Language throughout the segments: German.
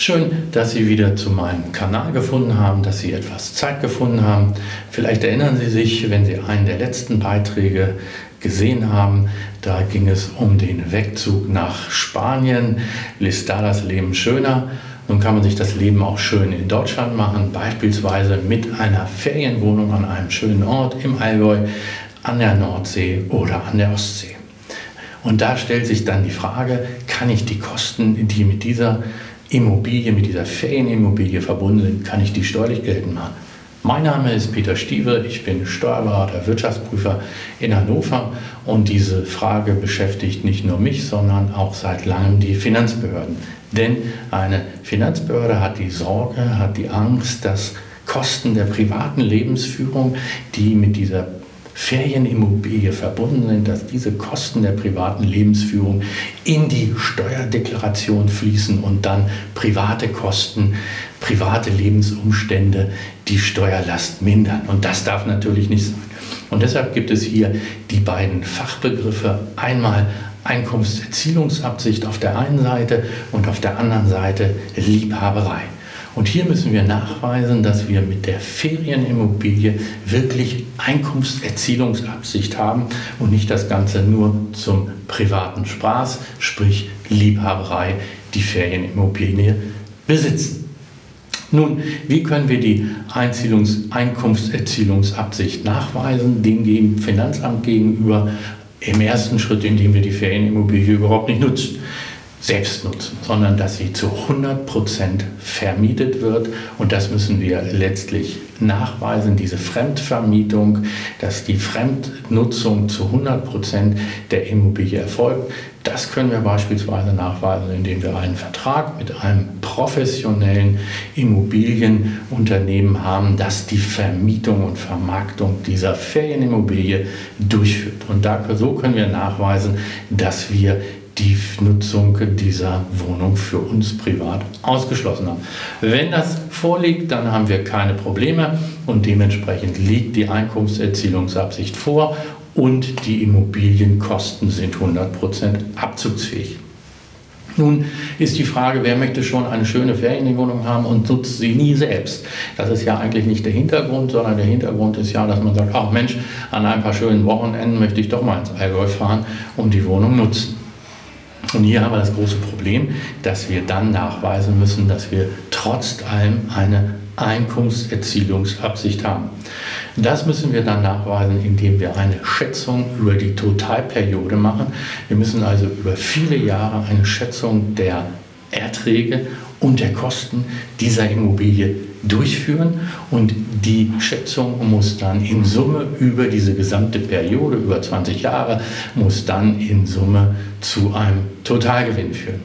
Schön, dass Sie wieder zu meinem Kanal gefunden haben, dass Sie etwas Zeit gefunden haben. Vielleicht erinnern Sie sich, wenn Sie einen der letzten Beiträge gesehen haben, da ging es um den Wegzug nach Spanien. Ist da das Leben schöner? Nun kann man sich das Leben auch schön in Deutschland machen, beispielsweise mit einer Ferienwohnung an einem schönen Ort im Allgäu, an der Nordsee oder an der Ostsee. Und da stellt sich dann die Frage, kann ich die Kosten, die mit dieser Immobilie, mit dieser Ferienimmobilie verbunden sind, kann ich die steuerlich geltend machen. Mein Name ist Peter Stieve, ich bin Steuerberater, Wirtschaftsprüfer in Hannover und diese Frage beschäftigt nicht nur mich, sondern auch seit langem die Finanzbehörden. Denn eine Finanzbehörde hat die Sorge, hat die Angst, dass Kosten der privaten Lebensführung, die mit dieser Ferienimmobilie verbunden sind, dass diese Kosten der privaten Lebensführung in die Steuerdeklaration fließen und dann private Kosten, private Lebensumstände die Steuerlast mindern. Und das darf natürlich nicht sein. Und deshalb gibt es hier die beiden Fachbegriffe. Einmal Einkommenserzielungsabsicht auf der einen Seite und auf der anderen Seite Liebhaberei. Und hier müssen wir nachweisen, dass wir mit der Ferienimmobilie wirklich Einkommenserzielungsabsicht haben und nicht das Ganze nur zum privaten Spaß, sprich Liebhaberei, die Ferienimmobilie besitzen. Nun, wie können wir die Einziehungs Einkunftserzielungsabsicht nachweisen, dem Finanzamt gegenüber? Im ersten Schritt, indem wir die Ferienimmobilie überhaupt nicht nutzen selbst nutzen, sondern dass sie zu 100% vermietet wird. Und das müssen wir letztlich nachweisen, diese Fremdvermietung, dass die Fremdnutzung zu 100% der Immobilie erfolgt. Das können wir beispielsweise nachweisen, indem wir einen Vertrag mit einem professionellen Immobilienunternehmen haben, das die Vermietung und Vermarktung dieser Ferienimmobilie durchführt. Und da, so können wir nachweisen, dass wir die Nutzung dieser Wohnung für uns privat ausgeschlossen haben. Wenn das vorliegt, dann haben wir keine Probleme und dementsprechend liegt die Einkunftserzielungsabsicht vor und die Immobilienkosten sind 100% abzugsfähig. Nun ist die Frage, wer möchte schon eine schöne Ferienwohnung haben und nutzt sie nie selbst? Das ist ja eigentlich nicht der Hintergrund, sondern der Hintergrund ist ja, dass man sagt, ach Mensch, an ein paar schönen Wochenenden möchte ich doch mal ins Allgäu fahren und die Wohnung nutzen. Und hier haben wir das große Problem, dass wir dann nachweisen müssen, dass wir trotz allem eine Einkommenserzielungsabsicht haben. Das müssen wir dann nachweisen, indem wir eine Schätzung über die Totalperiode machen. Wir müssen also über viele Jahre eine Schätzung der Erträge und der Kosten dieser Immobilie durchführen und die Schätzung muss dann in Summe über diese gesamte Periode, über 20 Jahre, muss dann in Summe zu einem Totalgewinn führen.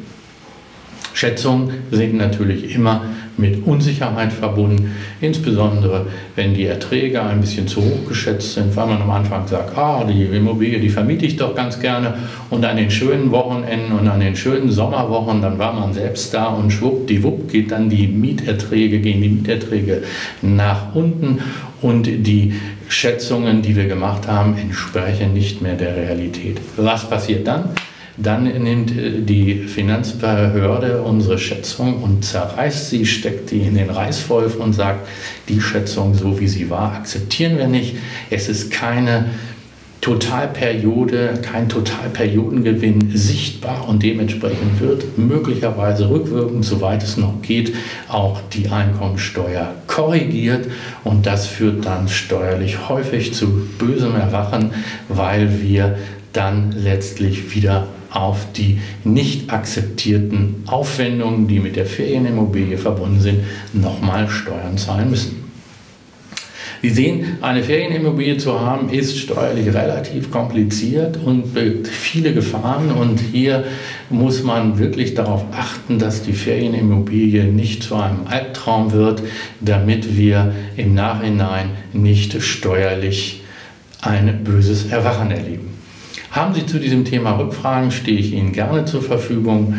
Schätzungen sind natürlich immer mit Unsicherheit verbunden, insbesondere wenn die Erträge ein bisschen zu hoch geschätzt sind, weil man am Anfang sagt, ah, die Immobilie, die vermiete ich doch ganz gerne und an den schönen Wochenenden und an den schönen Sommerwochen, dann war man selbst da und schwuppdiwupp geht dann die Mieterträge, gehen die Mieterträge nach unten und die Schätzungen, die wir gemacht haben, entsprechen nicht mehr der Realität. Was passiert dann? Dann nimmt äh, die Finanzbehörde unsere Schätzung und zerreißt sie, steckt die in den Reißwolf und sagt, die Schätzung, so wie sie war, akzeptieren wir nicht. Es ist keine Totalperiode, kein Totalperiodengewinn sichtbar und dementsprechend wird möglicherweise rückwirkend, soweit es noch geht, auch die Einkommensteuer korrigiert und das führt dann steuerlich häufig zu bösem Erwachen, weil wir dann letztlich wieder auf die nicht akzeptierten Aufwendungen, die mit der Ferienimmobilie verbunden sind, nochmal Steuern zahlen müssen. Sie sehen, eine Ferienimmobilie zu haben, ist steuerlich relativ kompliziert und birgt viele Gefahren. Und hier muss man wirklich darauf achten, dass die Ferienimmobilie nicht zu einem Albtraum wird, damit wir im Nachhinein nicht steuerlich ein böses Erwachen erleben. Haben Sie zu diesem Thema Rückfragen, stehe ich Ihnen gerne zur Verfügung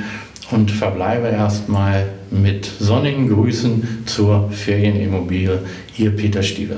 und verbleibe erstmal mit sonnigen Grüßen zur Ferienimmobilie. Ihr Peter Stieve.